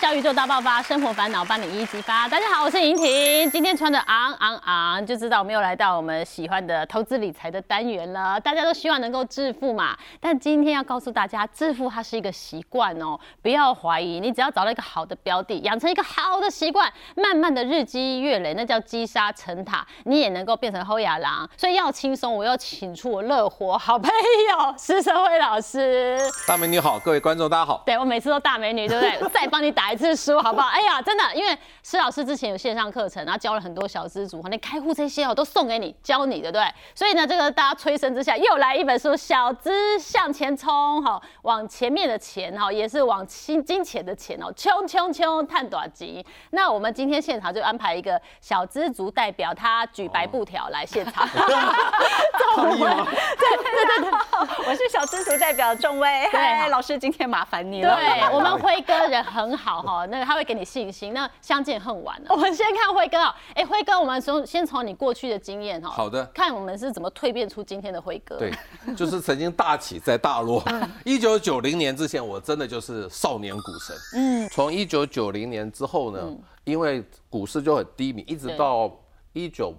小宇宙大爆发，生活烦恼帮你一一激发。大家好，我是莹婷，今天穿的昂昂昂，就知道我们又来到我们喜欢的投资理财的单元了。大家都希望能够致富嘛，但今天要告诉大家，致富它是一个习惯哦，不要怀疑，你只要找到一个好的标的，养成一个好的习惯，慢慢的日积月累，那叫积沙成塔，你也能够变成后亚郎。所以要轻松，我要请出我乐活好朋友施生辉老师。大美女好，各位观众大家好。对我每次都大美女，对不对？再帮你打 一次书，好不好？哎呀，真的，因为施老师之前有线上课程，然后教了很多小资主，那开户这些哦，都送给你，教你的，对不对？所以呢，这个大家催生之下，又来一本书《小资向前冲》，哈，往前面的钱哈，也是往金金钱的钱哦，冲冲冲，探短集。那我们今天现场就安排一个小资族代表，他举白布条来现场。抗议吗？对对对对，我是小资族代表仲威，嗨，老师今天麻烦你了。对我们辉哥人很好哈，那他会给你信心。那相见恨晚了，我们先看辉哥啊，哎，辉哥，我们从先从你过去的经验哈，好的，看我们是怎么蜕变出今天的辉哥。对，就是曾经大起在大落。一九九零年之前，我真的就是少年股神。嗯，从一九九零年之后呢，因为股市就很低迷，一直到一九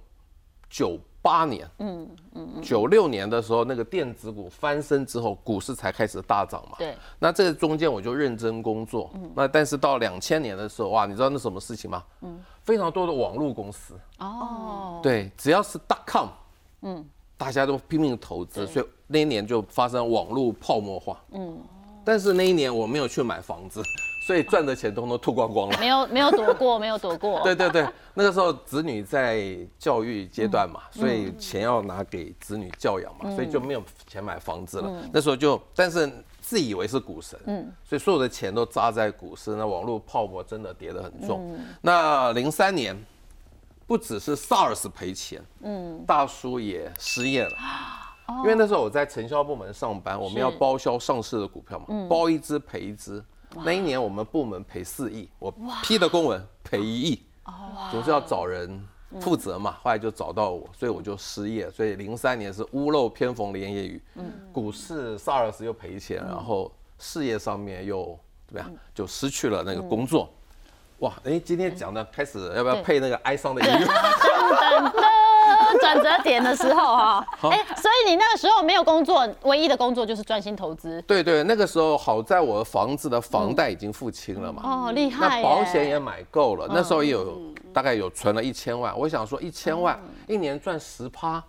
九。八年，嗯嗯九六年的时候，那个电子股翻身之后，股市才开始大涨嘛。对。那这个中间我就认真工作。嗯。那但是到两千年的时候，哇，你知道那什么事情吗？嗯。非常多的网络公司。哦。对，只要是 dot com，嗯，大家都拼命投资，所以那一年就发生网络泡沫化。嗯。但是那一年我没有去买房子。所以赚的钱通通吐光光了，没有没有躲过，没有躲过。对对对，那个时候子女在教育阶段嘛，所以钱要拿给子女教养嘛，所以就没有钱买房子了。那时候就，但是自以为是股神，嗯，所以所有的钱都扎在股市，那网络泡沫真的跌得很重。那零三年，不只是 SARS 赔钱，嗯，大叔也失业了，因为那时候我在承销部门上班，我们要包销上市的股票嘛，包一只赔一只。那一年我们部门赔四亿，我批的公文赔一亿，总是要找人负责嘛。后来就找到我，所以我就失业。所以零三年是屋漏偏逢连夜雨，股市 SARS 又赔钱，然后事业上面又怎么样，就失去了那个工作。哇，哎，今天讲的开始要不要配那个哀伤的音乐？转折点的时候哈，哎，所以你那个时候没有工作，唯一的工作就是专心投资。对对，那个时候好在我的房子的房贷已经付清了嘛。哦，厉害。那保险也买够了，那时候也有大概有存了一千万。我想说一千万一年赚十趴。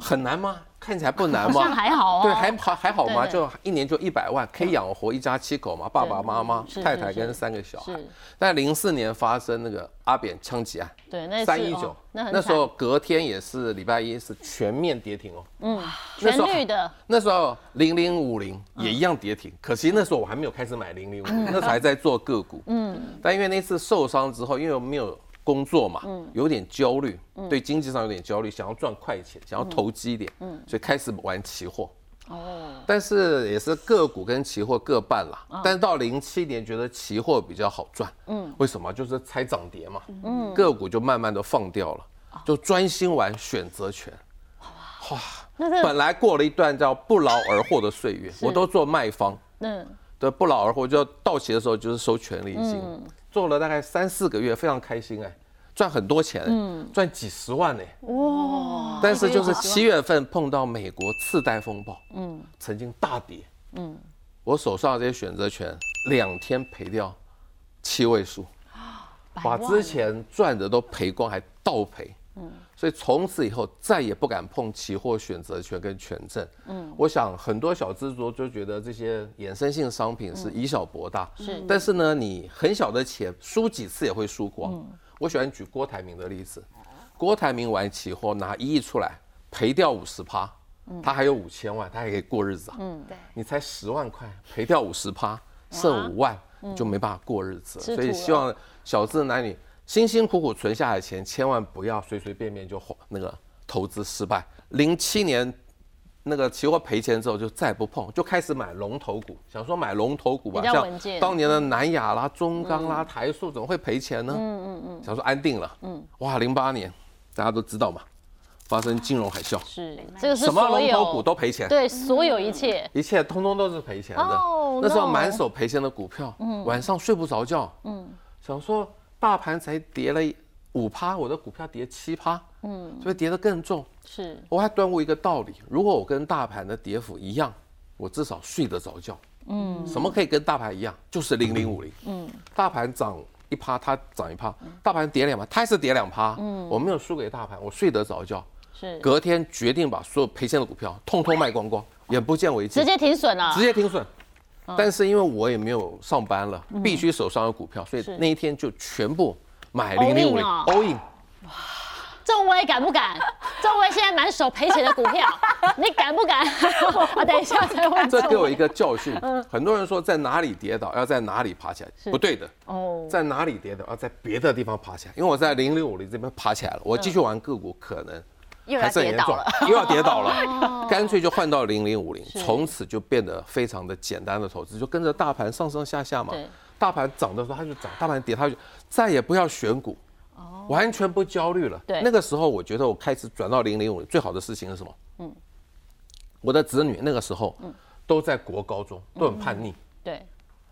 很难吗？看起来不难吗？还好对，还好还好吗？就一年就一百万，可以养活一家七口嘛，爸爸妈妈、太太跟三个小孩。但零四年发生那个阿扁枪击案，对，那三一九，那时候隔天也是礼拜一，是全面跌停哦。嗯，全绿的。那时候零零五零也一样跌停，可惜那时候我还没有开始买零零五零，那时候还在做个股。嗯，但因为那次受伤之后，因为没有。工作嘛，有点焦虑，对经济上有点焦虑，想要赚快钱，想要投机一点，所以开始玩期货。哦，但是也是个股跟期货各半啦。但是到零七年觉得期货比较好赚，嗯，为什么？就是猜涨跌嘛，嗯，个股就慢慢的放掉了，就专心玩选择权。哇，那本来过了一段叫不劳而获的岁月，我都做卖方，嗯，对，不劳而获就到期的时候就是收权利金。做了大概三四个月，非常开心哎，赚很多钱，嗯，赚几十万呢，哇！但是就是七月份碰到美国次贷风暴，嗯，曾经大跌，嗯，我手上这些选择权两天赔掉七位数，把之前赚的都赔光，还倒赔。所以从此以后再也不敢碰期货选择权跟权证。嗯，我想很多小资族就觉得这些衍生性商品是以小博大。是，但是呢，你很小的钱输几次也会输光。我喜欢举郭台铭的例子，郭台铭玩期货拿一亿出来赔掉五十趴，他还有五千万，他还可以过日子啊。嗯，对。你才十万块赔掉五十趴，剩五万就没办法过日子。所以希望小资男女。辛辛苦苦存下来的钱，千万不要随随便便就那个投资失败。零七年那个期货赔钱之后，就再不碰，就开始买龙头股，想说买龙头股吧，像当年的南亚啦、中钢啦、台塑，怎么会赔钱呢？嗯嗯嗯，想说安定了。嗯，哇，零八年大家都知道嘛，发生金融海啸，是。这个是什么龙头股都赔钱，对所有一切，一切通通都是赔钱的。哦那时候满手赔钱的股票，晚上睡不着觉，嗯。想说大盘才跌了五趴，我的股票跌七趴，嗯，所以跌得更重。是我还端悟一个道理：如果我跟大盘的跌幅一样，我至少睡得着觉。嗯，什么可以跟大盘一样？就是零零五零。嗯，大盘涨一趴，它涨一趴；大盘跌两趴，它还是跌两趴。嗯，我没有输给大盘，我睡得着觉。是，隔天决定把所有赔钱的股票通通卖光光，眼不见为净直。接停损了直，接停损。但是因为我也没有上班了，必须手上有股票，所以那一天就全部买零零五零哦 all in。仲威敢不敢？仲威现在满手赔钱的股票，你敢不敢？我等一下再问。这给我一个教训。很多人说在哪里跌倒要在哪里爬起来，不对的。哦，在哪里跌倒要在别的地方爬起来。因为我在零零五零这边爬起来了，我继续玩个股可能又要跌倒了。，又要跌倒了，干脆就换到零零五零，从此就变得非常的简单的投资，就跟着大盘上上下下嘛。大盘涨的时候它就涨，大盘跌它就再也不要选股，完全不焦虑了。对那个时候我觉得我开始转到零零五，最好的事情是什么？嗯，我的子女那个时候都在国高中，都很叛逆。对，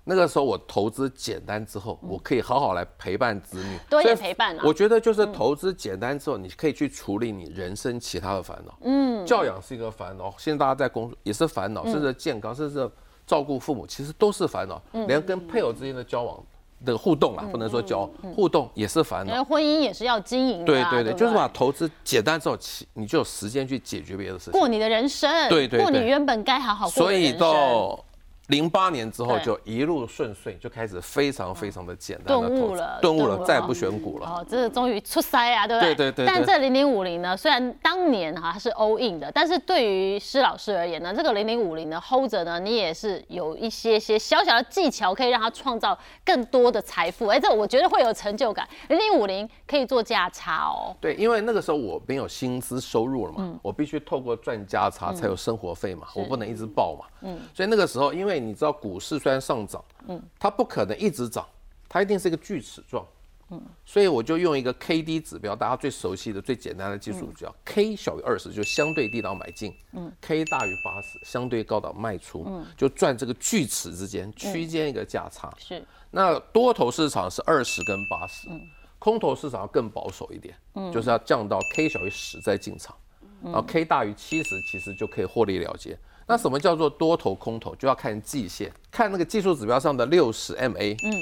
那个时候我投资简单之后，我可以好好来陪伴子女，多一点陪伴啊我觉得就是投资简单之后，你可以去处理你人生其他的烦恼。嗯，教养是一个烦恼，现在大家在工作也是烦恼，甚至健康，甚至照顾父母，其实都是烦恼。连跟配偶之间的交往的互动啊，不能说交互动也是烦恼。婚姻也是要经营对对对，就是把投资简单之后，其你就有时间去解决别的事情。过你的人生，对对对过你原本该好好过所以的人生。到零八年之后就一路顺遂，就开始非常非常的简单的顿悟了，顿悟了，再也不选股了。哦，这是终于出塞啊，对不对？对对对对但这零零五零呢，虽然当年哈它是 all in 的，但是对于施老师而言呢，这个零零五零呢 hold 着呢，你也是有一些些小小的技巧，可以让它创造更多的财富。哎，这我觉得会有成就感。零零五零可以做价差哦。对，因为那个时候我没有薪资收入了嘛，嗯我必须透过赚价差才有生活费嘛，我不能一直报嘛。嗯，所以那个时候，因为你知道股市虽然上涨，嗯，它不可能一直涨，它一定是一个锯齿状。嗯，所以我就用一个 K D 指标，大家最熟悉的、最简单的技术指标、k 小于二十就相对低档买进，嗯，K 大于八十相对高档卖出，嗯，就赚这个锯齿之间区间一个价差。是。那多头市场是二十跟八十、空头市场要更保守一点，就是要降到 K 小于十再进场，然后 K 大于七十，其实就可以获利了结。那什么叫做多头空头？就要看季线，看那个技术指标上的六十 MA，嗯，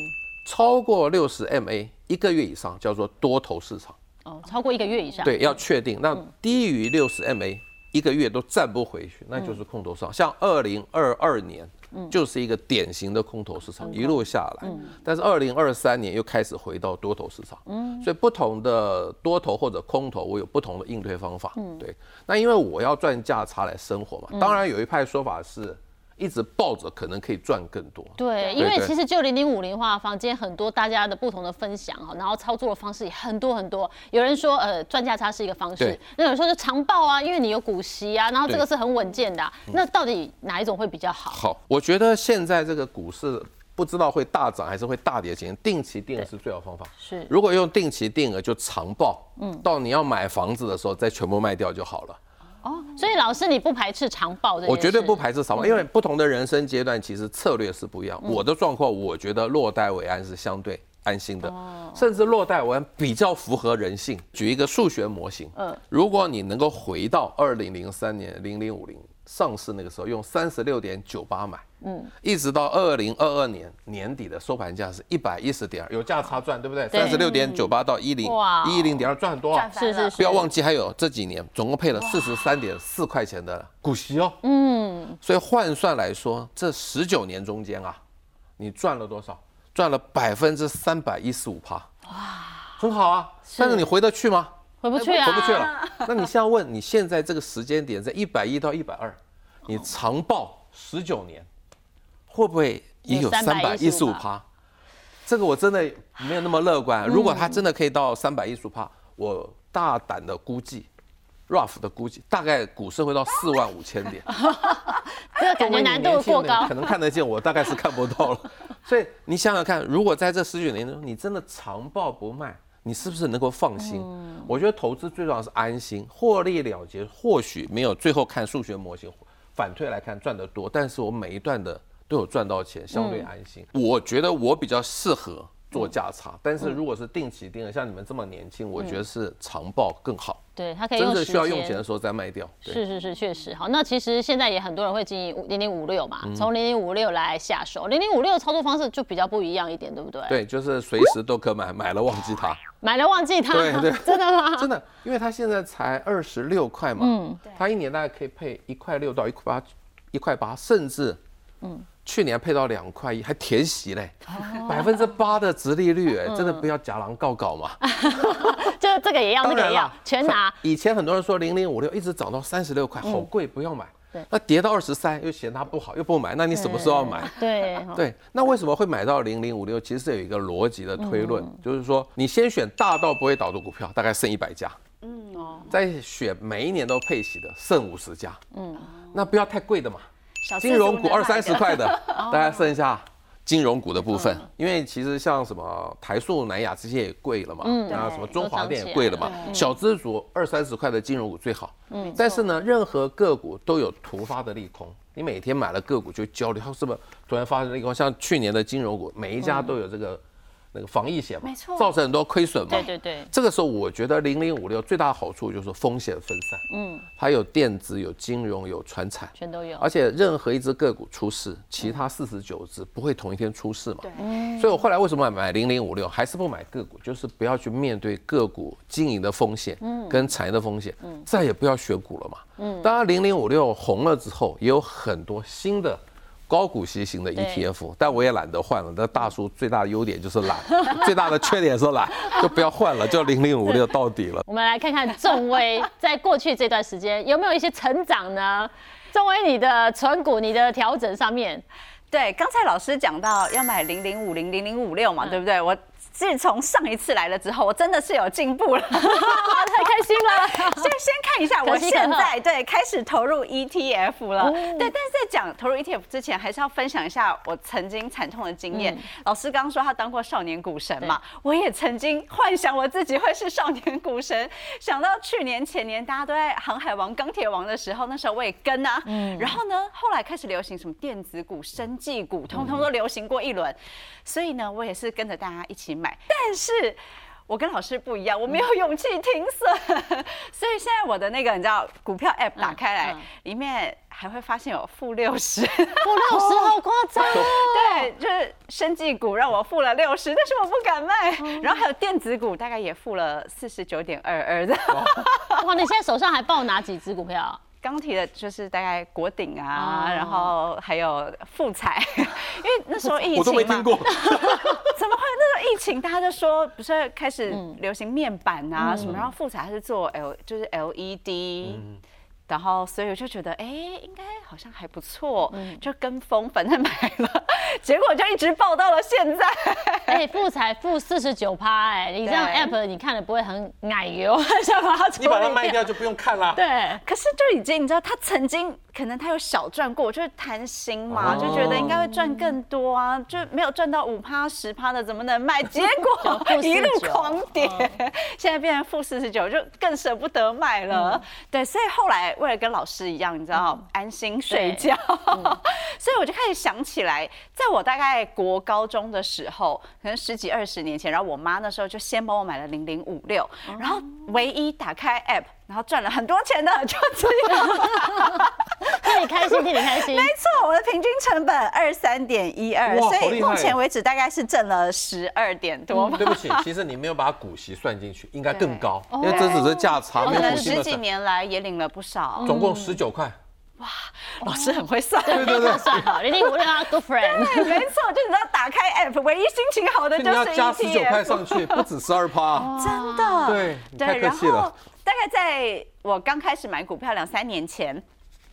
超过六十 MA 一个月以上叫做多头市场，哦，超过一个月以上。对，要确定。那低于六十 MA 一个月都站不回去，那就是空头市场。像二零二二年，就是一个典型的空头市场，一路下来。但是二零二三年又开始回到多头市场。所以不同的多头或者空头，我有不同的应对方法。对，那因为我要赚价差来生活嘛，当然有一派说法是。一直抱着可能可以赚更多，对，因为其实就零零五零的话，房间很多大家的不同的分享哈，然后操作的方式也很多很多。有人说呃赚价差是一个方式，那有人说是长报啊，因为你有股息啊，然后这个是很稳健的啊、那到底哪一种会比较好？好，我觉得现在这个股市不知道会大涨还是会大跌前，定期定额是最好方法。是如果用定期定额就长报，嗯，到你要买房子的时候再全部卖掉就好了。哦，所以老师你不排斥长报这件事？我绝对不排斥长报，因为不同的人生阶段其实策略是不一样。我的状况，我觉得落袋为安是相对安心的，甚至落袋为安比较符合人性。举一个数学模型，嗯，如果你能够回到二零零三年零零五零上市那个时候，用三十六点九八买，嗯，一直到二零二二年年底的收盘价是一百一十点二，有价差赚，对不对？对。三十六点九八到一零哇。一零点二赚很多是是是，不要忘记，还有这几年总共配了四十三点四块钱的股息哦。嗯，所以换算来说，这十九年中间啊，你赚了多少？赚了百分之三百一十五趴。哇，很好啊。但是你回得去吗？回不去啊，回不去了。那你现在问，你现在这个时间点在一百一到一百二，你长报十九年，会不会也有有三百一十五趴？这个我真的没有那么乐观。如果它真的可以到三百一十五趴，我大胆的估计，rough 的估计，大概股市会到四万五千点。这个感觉难度过高可。能看得见，我大概是看不到了。所以你想想看，如果在这十九年中，你真的长报不卖，你是不是能够放心？我觉得投资最重要是安心，获利了结，或许没有最后看数学模型反推来看赚得多，但是我每一段的都有赚到钱，相对安心。我觉得我比较适合做价差，但是如果是定期定额，像你们这么年轻，我觉得是长报更好。对，它可以真的需要用钱的时候再卖掉。是是是，确实好。那其实现在也很多人会经营零零五六嘛，从零零五六来下手。零零五六操作方式就比较不一样一点，对不对？，对，就是随时都可买，买了忘记它。买了忘记它，对对 真的吗？真的，因为它现在才二十六块嘛，嗯，它一年大概可以配一块六到一块八，一块八，甚至，嗯，去年配到两块一，还填息嘞，哦百分之八的殖利率，哎，真的不要假狼告告嘛。就这个也要，那个也要全拿。以前很多人说零零五六一直涨到三十六块，好贵，不要买。那跌到二十三又嫌它不好，又不买，那你什么时候要买？对，对，那为什么会买到零零五六？其实是有一个逻辑的推论，嗯。就是说你先选大到不会倒的股票，大概剩一百家，嗯哦，再选每一年都配息的，剩五十家，嗯，那不要太贵的嘛，金融股二三十块的，哦。大概剩下金融股的部分，嗯因为其实像什么台塑、南亚这些也贵了嘛，嗯那什么中华电也贵了嘛对，小资族二三十块的金融股最好，嗯，但是呢，任何个股都有突发的利空。你每天买了个股就焦虑，它是不是突然发生利空？像去年的金融股，每一家都有这个那个防疫险嘛，没错造成很多亏损嘛。对对对，这个时候，我觉得零零五六最大的好处就是风险分散，嗯，它有电子、有金融、有船产，全都有。而且任何一只个股出事，其他四十九只不会同一天出事嘛。对，所以我后来为什么买零零五六，还是不买个股，就是不要去面对个股经营的风险，嗯跟产业的风险，嗯再也不要选股了嘛。嗯当然零零五六红了之后，也有很多新的。高股息型的 ETF，但我也懒得换了。那大叔最大的优点就是懒，最大的缺点是懒，就不要换了，就零零五六到底了。我们来看看众威在过去这段时间有没有一些成长呢？众威，你的存股、你的调整上面，对，刚才老师讲到要买零零五零零零五六嘛，对不对？我自从上一次来了之后，我真的是有进步了。太开心了。先先看一下，我现在对开始投入 ETF 了。哦对，但是在讲投入 ETF 之前，还是要分享一下我曾经惨痛的经验。老师刚刚说他当过少年股神嘛，我也曾经幻想我自己会是少年股神。想到去年前年大家都在航海王、钢铁王的时候，那时候我也跟啊。然后呢，后来开始流行什么电子股、生技股，通通都流行过一轮。所以呢，我也是跟着大家一起买，但是。我跟老师不一样，我没有勇气停损，所以现在我的那个你知道股票 app 打开来，嗯里面还会发现有负六十，负六十好夸张哦。对，就是生技股让我付了六十，但是我不敢卖，然后还有电子股大概也付了四十九点二二的。哇，你现在手上还抱哪几只股票？刚提的就是大概国鼎啊，哦。然后还有富彩，因为那时候疫情嘛，我都没听过。怎么会？那时候疫情，大家就说不是开始流行面板啊什么，嗯然后富彩它是做 L 就是 LED，、然后所以我就觉得哎、应该好像还不错，嗯 就跟风，反正买了，结果就一直报到了现在。哎，负财负四十九趴，哎，你这样 app 你看了不会很奶油，想把它你把它卖掉就不用看了。对，可是就已经你知道，他曾经可能他有小赚过，就是贪心嘛，哦。就觉得应该会赚更多啊，就没有赚到五趴十趴的怎么能卖？结果？一路狂跌，现在变成负四十九，就更舍不得卖了。对，所以后来为了跟老师一样，你知道安心睡觉，所以我就开始想起来，在我大概国高中的时候，可能十几二十年前，然后我妈那时候就先帮我买了零零五六，然后唯一打开 app，然后赚了很多钱的就只有替你开心，替你开心没。错，我的平均成本二三点一二，所以目前为止大概是挣了十二点多吧。对不起，其实你没有把股息算进去，应该更高，因为这只是价差。十几年来也领了不少，总共十九块。哇老师很会算。对对对，算好，零零五六啊，good friend。对，没错，就你知道打开 app，唯一心情好的就是 你要加十九块。上去，不止十二趴。真的，对你太对，然后客气了大概在我刚开始买股票两三年前。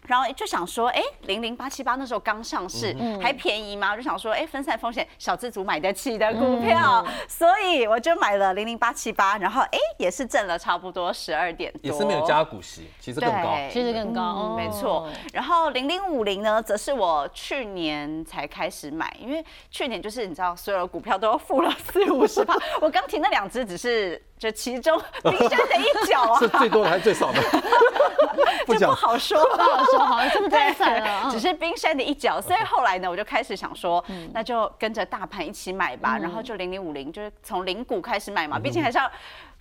然后就想说，哎，零零八七八那时候刚上市，还便宜吗？我就想说，哎，分散风险，小资族买得起的股票，所以我就买了零零八七八，然后哎，也是挣了差不多十二点多，也是没有加股息，其实更高，其实更高，嗯没错。然后零零五零呢，则是我去年才开始买，因为去年就是你知道，所有的股票都付了四五十趴，我刚提那两只只是。就其中冰山的一角啊，是最多的还是最少的？不不好说，不好说，好像这么太惨了。只是冰山的一角，所以后来呢，我就开始想说，那就跟着大盘一起买吧。然后就零零五零，就是从零股开始买嘛，毕竟还是要。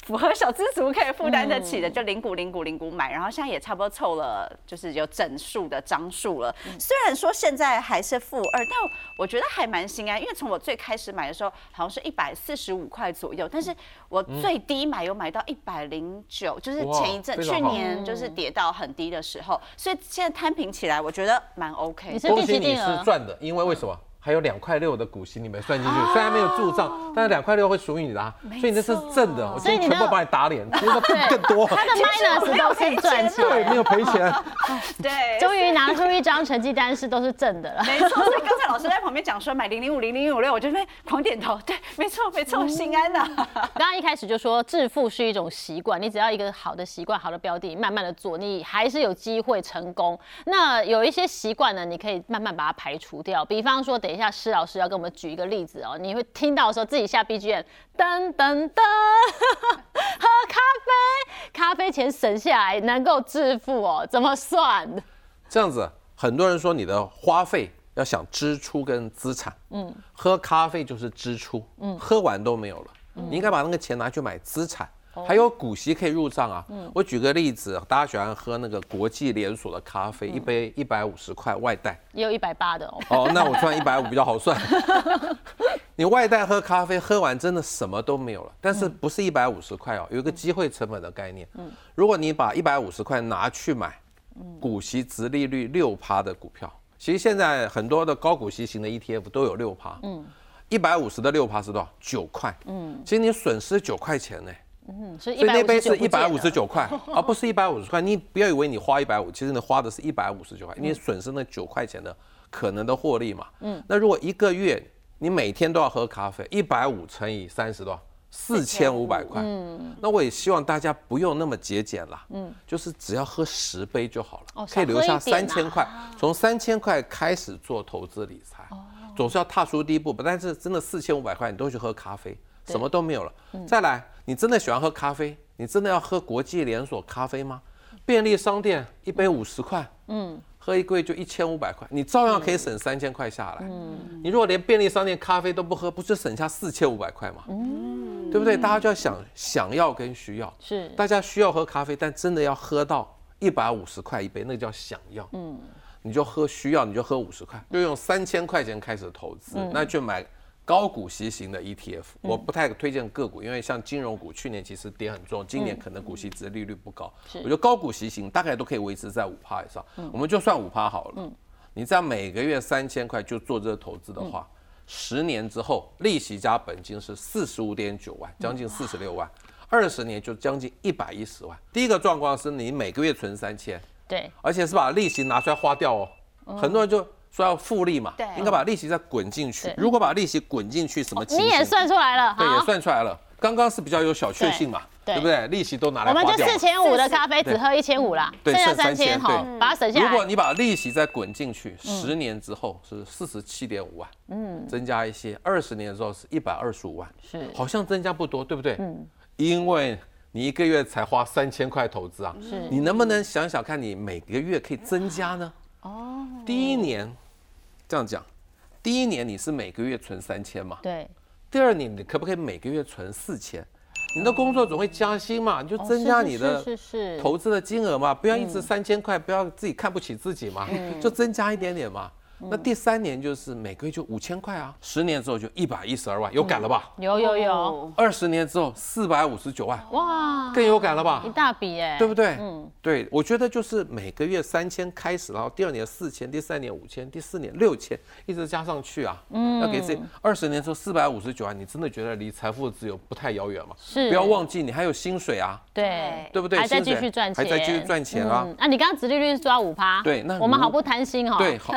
符合小资族可以负担得起的，就零股零股零股买，然后现在也差不多凑了，就是有整数的张数了。虽然说现在还是负二，但我觉得还蛮心安，因为从我最开始买的时候好像是一百四十五块左右，但是我最低买有买到一百零九，就是前一阵去年就是跌到很低的时候，所以现在摊平起来，我觉得蛮 OK。恭喜你是赚的，因为为什么？还有两块六的股息你没算进去，虽然没有入账，但是两块六会属于你的，啊所以你那是正的。我今天全部把你打脸，其实更 更多。他的 minus 都是赚钱，对，没有赔钱。对，终于拿出一张成绩单是都是正的了。没错，所以刚才老师在旁边讲说买零零五零零五六，我就边狂点头。对，没错没错，心安的。刚刚一开始就说致富是一种习惯，你只要一个好的习惯、好的标的，慢慢的做，你还是有机会成功。那有一些习惯呢，你可以慢慢把它排除掉，比方说，等一下施老师要。给我们举一个例子哦，你会听到的时候自己下 BGM，噔噔噔，喝咖啡，咖啡钱省下来能够致富哦，怎么算？这样子，很多人说你的花费要想支出跟资产，嗯，喝咖啡就是支出，嗯，喝完都没有了，你应该把那个钱拿去买资产。还有股息可以入账啊！我举个例子，大家喜欢喝那个国际连锁的咖啡，一杯一百五十块外带，也有一百八的哦。哦，那我算一百五比较好算。你外带喝咖啡，喝完真的什么都没有了。但是不是一百五十块哦？有一个机会成本的概念。嗯，如果你把一百五十块拿去买股息、值利率六趴的股票，其实现在很多的高股息型的 ETF 都有六趴。嗯，一百五十的六趴是多少？九块。嗯，其实你损失九块钱呢。嗯，所以那杯是一百五十九块，而 不是一百五十块。你不要以为你花一百五，其实你花的是一百五十九块，你损失那九块钱的可能的获利嘛。嗯，那如果一个月你每天都要喝咖啡，一百五乘以三十多少？四千五百块。嗯，那我也希望大家不用那么节俭啦。嗯，就是只要喝十杯就好了，可以留下三千块，从三千块开始做投资理财。哦，总是要踏出第一步，不但是真的四千五百块，你都去喝咖啡。什么都没有了。再来，你真的喜欢喝咖啡？你真的要喝国际连锁咖啡吗？便利商店一杯五十块，嗯，喝一个月就一千五百块，你照样可以省三千块下来。嗯，你如果连便利商店咖啡都不喝，不是省下四千五百块吗？嗯，对不对？大家就要想想要跟需要。是，大家需要喝咖啡，但真的要喝到一百五十块一杯，那个叫想要。嗯，你就喝需要，你就喝五十块，就用三千块钱开始投资，那就买。高股息型的 ETF，我不太推荐个股，因为像金融股去年其实跌很重，今年可能股息值利率不高。我觉得高股息型大概都可以维持在五趴以上，我们就算五趴好了。你这样每个月三千块就做这个投资的话，十年之后利息加本金是四十五点九万，将近四十六万，二十年就将近一百一十万。第一个状况是你每个月存三千，对，而且是把利息拿出来花掉哦，很多人就。说要复利嘛，应该把利息再滚进去。如果把利息滚进去，什么？你也算出来了，对，也算出来了。刚刚是比较有小确幸嘛，对不对？利息都拿来。我们就四千五的咖啡只喝一千五啦，剩下三千，好，把它省下来。如果你把利息再滚进去，十年之后是四十七点五万，嗯，增加一些，二十年之后是一百二十五万，是，好像增加不多，对不对？嗯，因为你一个月才花三千块投资啊，是，你能不能想想看你每个月可以增加呢？哦，第一年。这样讲，第一年你是每个月存三千嘛？对。第二年你可不可以每个月存四千？你的工作总会加薪嘛？你就增加你的投资的金额嘛？不要一直三千块，不要自己看不起自己嘛？就增加一点点嘛。那第三年就是每个月就五千块啊，十年之后就一百一十二万，有感了吧？有有有，哦。二十年之后四百五十九万，哇，更有感了吧？一？大笔哎，对不对？嗯，对，我觉得就是每个月三千开始，然后第二年四千，第三年五千，第四年六千，一直加上去啊。嗯，要给自己二十年之后四百五十九万，你真的觉得离财富自由不太遥远吗？是。不要忘记你还有薪水啊，对。对不对？还在继续赚钱，还在继续赚钱啊。嗯，啊，你刚刚殖利率是抓五趴，对那我们好不贪心哦，对，好，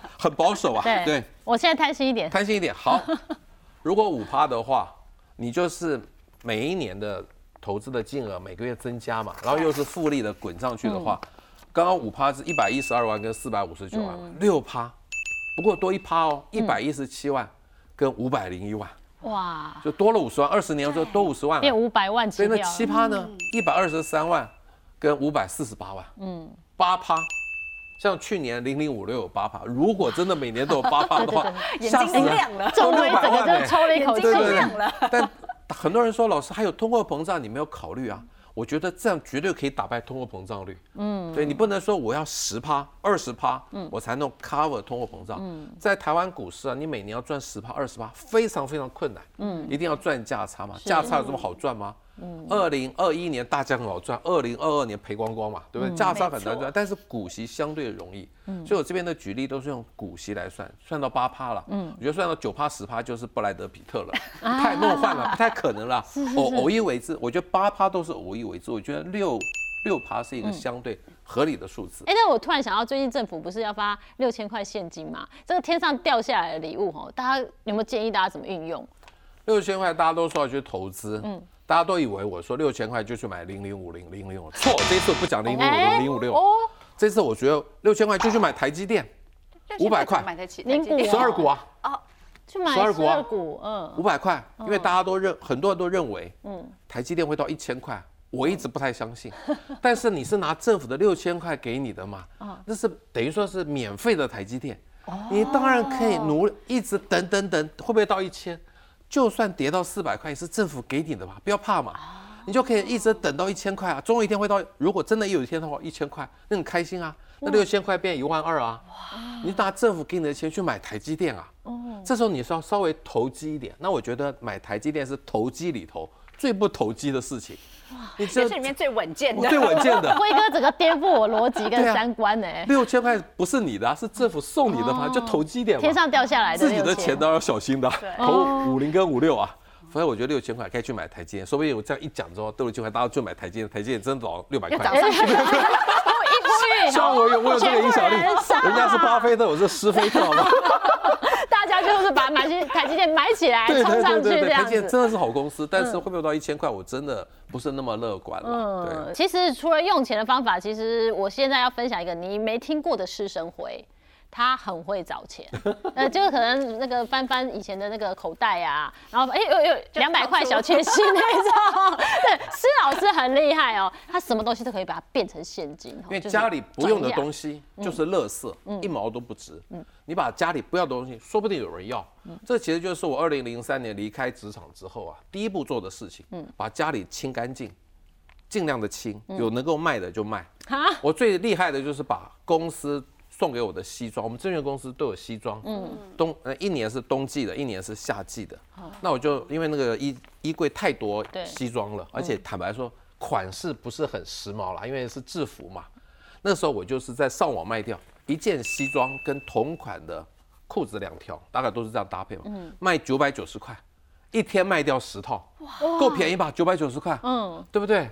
很保守啊。对对，我现在贪心一点，贪心一点。好，如果五趴的话，你就是每一年的投资的金额每个月增加嘛，然后又是复利的滚上去的话，刚刚五趴是一百一十二万跟四百五十九万，六趴，不过多一趴哦，一百一十七万跟五百零一万，哇，就多了五十万，二十年之后多五十万。变五百万所以那七趴呢，一百二十三万跟五百四十八万，嗯，八趴。像去年零零五六有八趴，如果真的每年都有八趴的话，眼睛吓死人亮了，中威整个就抽了一口气亮了。但很多人说，老师还有通货膨胀，你没有考虑啊？我觉得这样绝对可以打败通货膨胀率。嗯，对你不能说我要十趴、二十趴，嗯，我才能 cover 通货膨胀。嗯，在台湾股市啊，你每年要赚十趴、二十趴，非常非常困难。嗯，一定要赚价差嘛，价差有这么好赚吗？嗯，二零二一年大家很好赚，二零二二年赔光光嘛，对不对？价差很难赚，但是股息相对容易。所以我这边的举例都是用股息来算，算到八趴了。嗯，我觉得算到九趴、十趴就是布莱德比特了，太梦幻了，不太可能了。偶偶一为之，我觉得八趴都是偶一为之，我觉得六六趴是一个相对合理的数字。哎，那我突然想到，最近政府不是要发六千块现金嘛？这个天上掉下来的礼物，哦，大家有没有建议大家怎么运用？六千块大家都说要去投资，嗯，大家都以为我说六千块就去买零零五零零零五，错，这一次我不讲零零五零零五六，哦，这次我觉得六千块就去买台积电五百块。买得起零股台积电。十二股啊，哦。去买十二股啊。十二股，嗯，五百块，因为大家都认，很多人都认为，嗯，台积电会到一千块，我一直不太相信。但是你是拿政府的六千块给你的嘛，那是等于说是免费的台积电，你当然可以努力一直等等等，会不会到一千？就算跌到四百块，也是政府给你的嘛，不要怕嘛。你就可以一直等到一千块啊，总有一天会到。如果真的有一天的话，一千块，那很开心啊。那六千块变一万二啊，你拿政府给你的钱去买台积电啊。这时候你是要稍微投机一点。那我觉得买台积电是投机里头最不投机的事情。你是里面最稳健的。最稳健的。辉哥整个颠覆我逻辑跟三观呢，六千块不是你的、啊，是政府送你的嘛，就投机一点嘛。天上掉下来的自己的6000钱都要小心的啊，投五零跟五六啊。所以我觉得六千块可以去买台积电，说不定我这样一讲之后，都六千块，大家就买台积电，台积电真的涨六百块。上去，一 呼像我有我有这个影响力 人家是巴菲特，我是施菲特，好吗？就是把买去台积电买起来，冲上去这样电真的是好公司，但是会不会到一千块，我真的不是那么乐观了。对。嗯，其实除了用钱的方法，其实我现在要分享一个你没听过的师生回。他很会找钱，呃，就是可能那个翻翻以前的那个口袋啊，然后哎呦呦两百块小确幸那种，对，施老师很厉害哦，他什么东西都可以把它变成现金，因因为家里不用的西。东西就是垃圾，一毛都不值。你把家里不要的东西，说不定有人要。这其实就是我二零零三年离开职场之后啊，第一步做的事情，把家里清干净，尽量的清，有能够卖的就卖。哈，我最厉害的就是把公司送给我的西装，我们证券公司都有西装，嗯，冬呃一年是冬季的，一年是夏季的。那我就因为那个衣衣柜太多对。西装了，而且坦白说款式不是很时髦啦，因为是制服嘛。那时候我就是在上网卖掉一件西装跟同款的裤子两条，大概都是这样搭配嘛，卖九百九十块，一天卖掉十套，够便宜吧？九百九十块，嗯，对不对？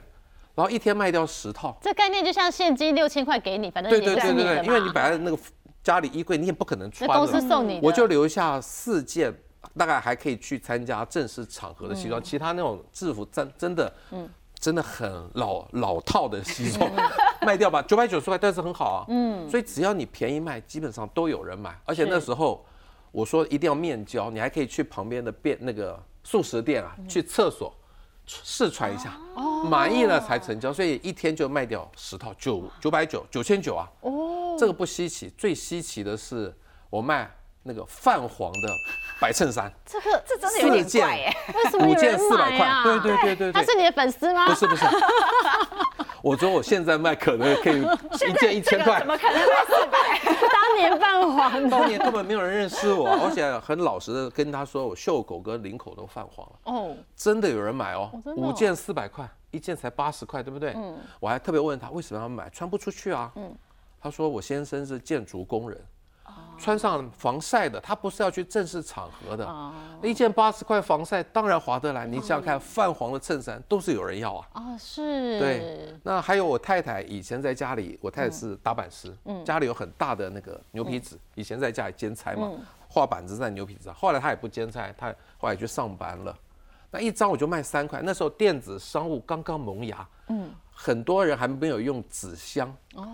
然后一天卖掉十套，这概念就像现金六千块给你，反正对也对对对因为你摆在那个家里衣柜，你也不可能穿这公司，送你的，我就留下四件，大概还可以去参加正式场合的西装，其他那种制服真真的，嗯。真的很老老套的西装。卖掉吧，九百九十块，但是很好啊，嗯，所以只要你便宜卖，基本上都有人买，而且那时候我说一定要面交，你还可以去旁边的便那个素食店啊，去厕所。试穿一下，满意了才成交，所以一天就卖掉十套，九九百九，九千九啊。哦，这个不稀奇，最稀奇的是我卖那个泛黄的白衬衫，这个这真的有点怪哎。为什么五件四百？块，对对对对对，他是你的粉丝吗？不是不是，我说我现在卖可能可以一件一千块怎，么可能卖四百？当年泛黄当年根本没有人认识我，而且很老实的跟他说，我袖口跟领口都泛黄了，哦，真的有人买哦五件四百块，一件才八十块，对不对？嗯我还特别问他为什么要买，穿不出去啊。他说我先生是建筑工人。哦穿上防晒的，他不是要去正式场合的。哦一件八十块防晒当然划得来。你想想看，泛黄的衬衫都是有人要啊。啊是，对，那还有我太太以前在家里，我太太是打板师，嗯家里有很大的那个牛皮纸，以前在家里兼差嘛，画板子在牛皮纸上。后来她也不兼差，她后来去上班了。那一张我就卖三块，那时候电子商务刚刚萌芽，嗯，很多人还没有用纸箱，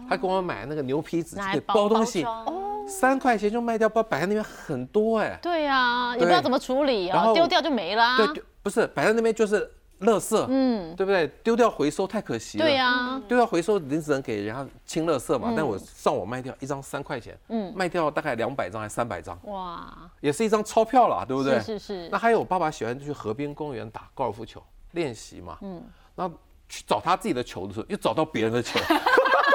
他给我买那个牛皮纸就可以包包东西，哦，三块钱就卖掉，包摆在那边很多哎、对啊，也不知道怎么处理啊，然后丢掉就没啦。对，丢不是摆在那边就是垃圾，嗯，对不对？丢掉回收太可惜了。对呀，丢掉回收，你只能给人家清垃圾嘛。但我上网卖掉一张三块钱，嗯，卖掉大概两百张还三百张，哇，也是一张钞票了，对不对？是是是。那还有我爸爸喜欢去河边公园打高尔夫球练习嘛，嗯，然后去找他自己的球的时候，又找到别人的球，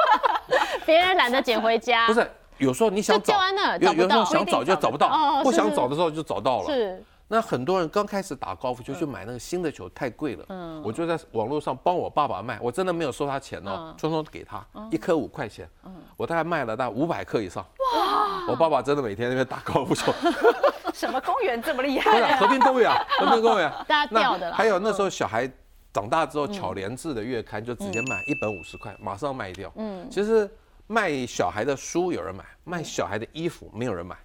别人懒得捡回家，不是。有时候你想找有有时候想找就找不哦到，不想找的时候就找到了。是那很多人刚开始打高尔夫球就买那个新的球，太贵了。嗯，我就在网络上帮我爸爸卖，我真的没有收他钱哦，通通给他，一颗五块钱。嗯，我大概卖了大概五百克以上。哇！我爸爸真的每天在那边打高尔夫球，什么公园这么厉害不是害？和平公园啊，和平公园。大家那掉的啦。还有那时候小孩长大之后，巧莲智的月刊就直接卖一本五十块，马上卖掉。嗯，其实卖小孩的书有人买，卖小孩的衣服没有人买。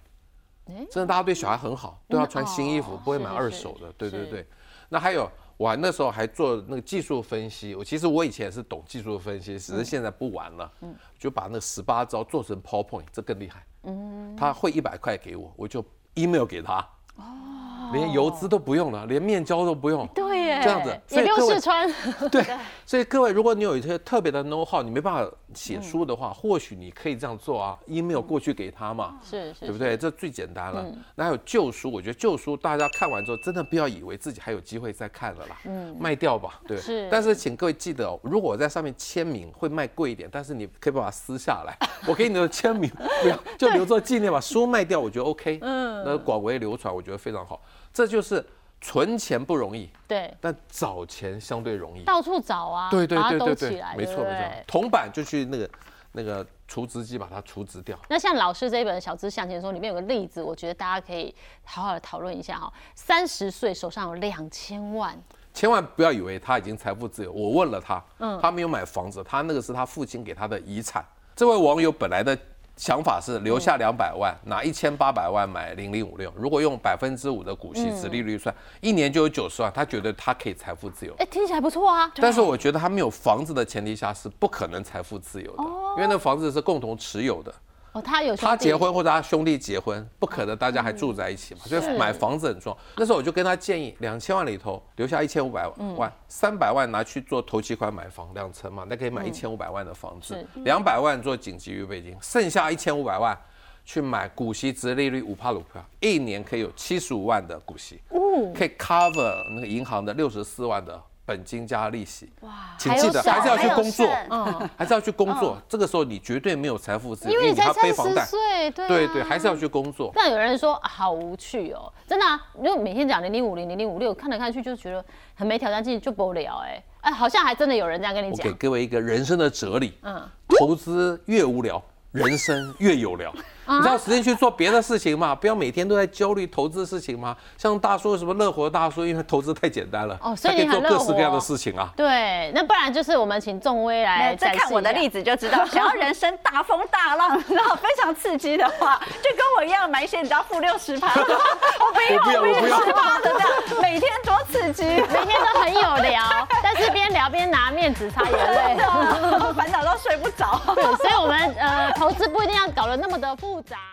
诶真的大家对小孩很好，都要穿新衣服哦，不会买二手的。对对对。那还有，我还那时候还做那个技术分析。我其实我以前也是懂技术分析，只是现在不玩了。嗯。就把那十八招做成 PowerPoint，这更厉害。嗯。他汇一百块给我，我就 email 给他。哦。连油脂都不用了，连面胶都不用。对耶，这样子所也不以各位用试穿。对，所以各位，如果你有一些特别的 know how，你没办法写书的话，或许你可以这样做啊，email 过去给他嘛，是是，对不对？这最简单了。那还有旧书，我觉得旧书大家看完之后，真的不要以为自己还有机会再看了啦，嗯卖掉吧，对。是但是请各位记得哦，如果我在上面签名会卖贵一点，但是你可以把它撕下来，我给你的签名不要就留作纪念吧。书卖掉我觉得 OK，嗯，那广为流传我觉得非常好。这就是存钱不容易，对，但找钱相对容易。到处找啊，对对对对对没错没错。铜板就去那个那个除值机把它除值掉。那像老师这一本《小资向前说》里面有个例子，我觉得大家可以好好的讨论一下哈。三十岁手上有两千万，千万不要以为他已经财富自由。我问了他，嗯他没有买房子，他那个是他父亲给他的遗产。这位网友本来的想法是留下两百万，拿一千八百万买零零五六，如果用百分之五的股息殖利率算，一年就有九十万，他觉得他可以财富自由。哎，听起来不错啊。但是我觉得他没有房子的前提下是不可能财富自由的，因为那房子是共同持有的。哦，他有他结婚或者他兄弟结婚，不可能大家还住在一起嘛，所以买房子很重要。那时候我就跟他建议，两千万里头留下一千五百万，三百万拿去做头期款买房，两成嘛，那可以买一千五百万的房子。是，两百万做紧急预备金，剩下一千五百万去买股息值利率五帕五票，一年可以有七十五万的股息，可以 cover 那个银行的六十四万的本金加利息。哇，请记得 还是要去工作，还是要去工作。这个时候你绝对没有财富自由，你因为你才三还要背房贷十。岁，对啊对对，还是要去工作。但有人说、啊好无趣哦，真的、啊，因为每天讲零零五零、零零五六，看来看去就觉得很没挑战性，就不聊哎、哎，好像还真的有人这样跟你讲我给，各位一个人生的哲理：嗯，投资越无聊，人生越有聊。啊你知道时间去做别的事情嘛？不要每天都在焦虑投资事情嘛。像大叔什么乐活大叔，因为投资太简单了，哦所以他可以做各式各样的事情啊。对，那不然就是我们请仲威来再展示看我的例子就知道，想要人生大风大浪，然后非常刺激的话，就跟我一样买一些你知道负六十趴，我不要，我不要我不要十趴的这样，每天多刺激，每天都很有聊，但是边聊边拿面纸擦眼泪。烦恼到睡不着。对，所以我们呃投资不一定要搞得那么的复杂。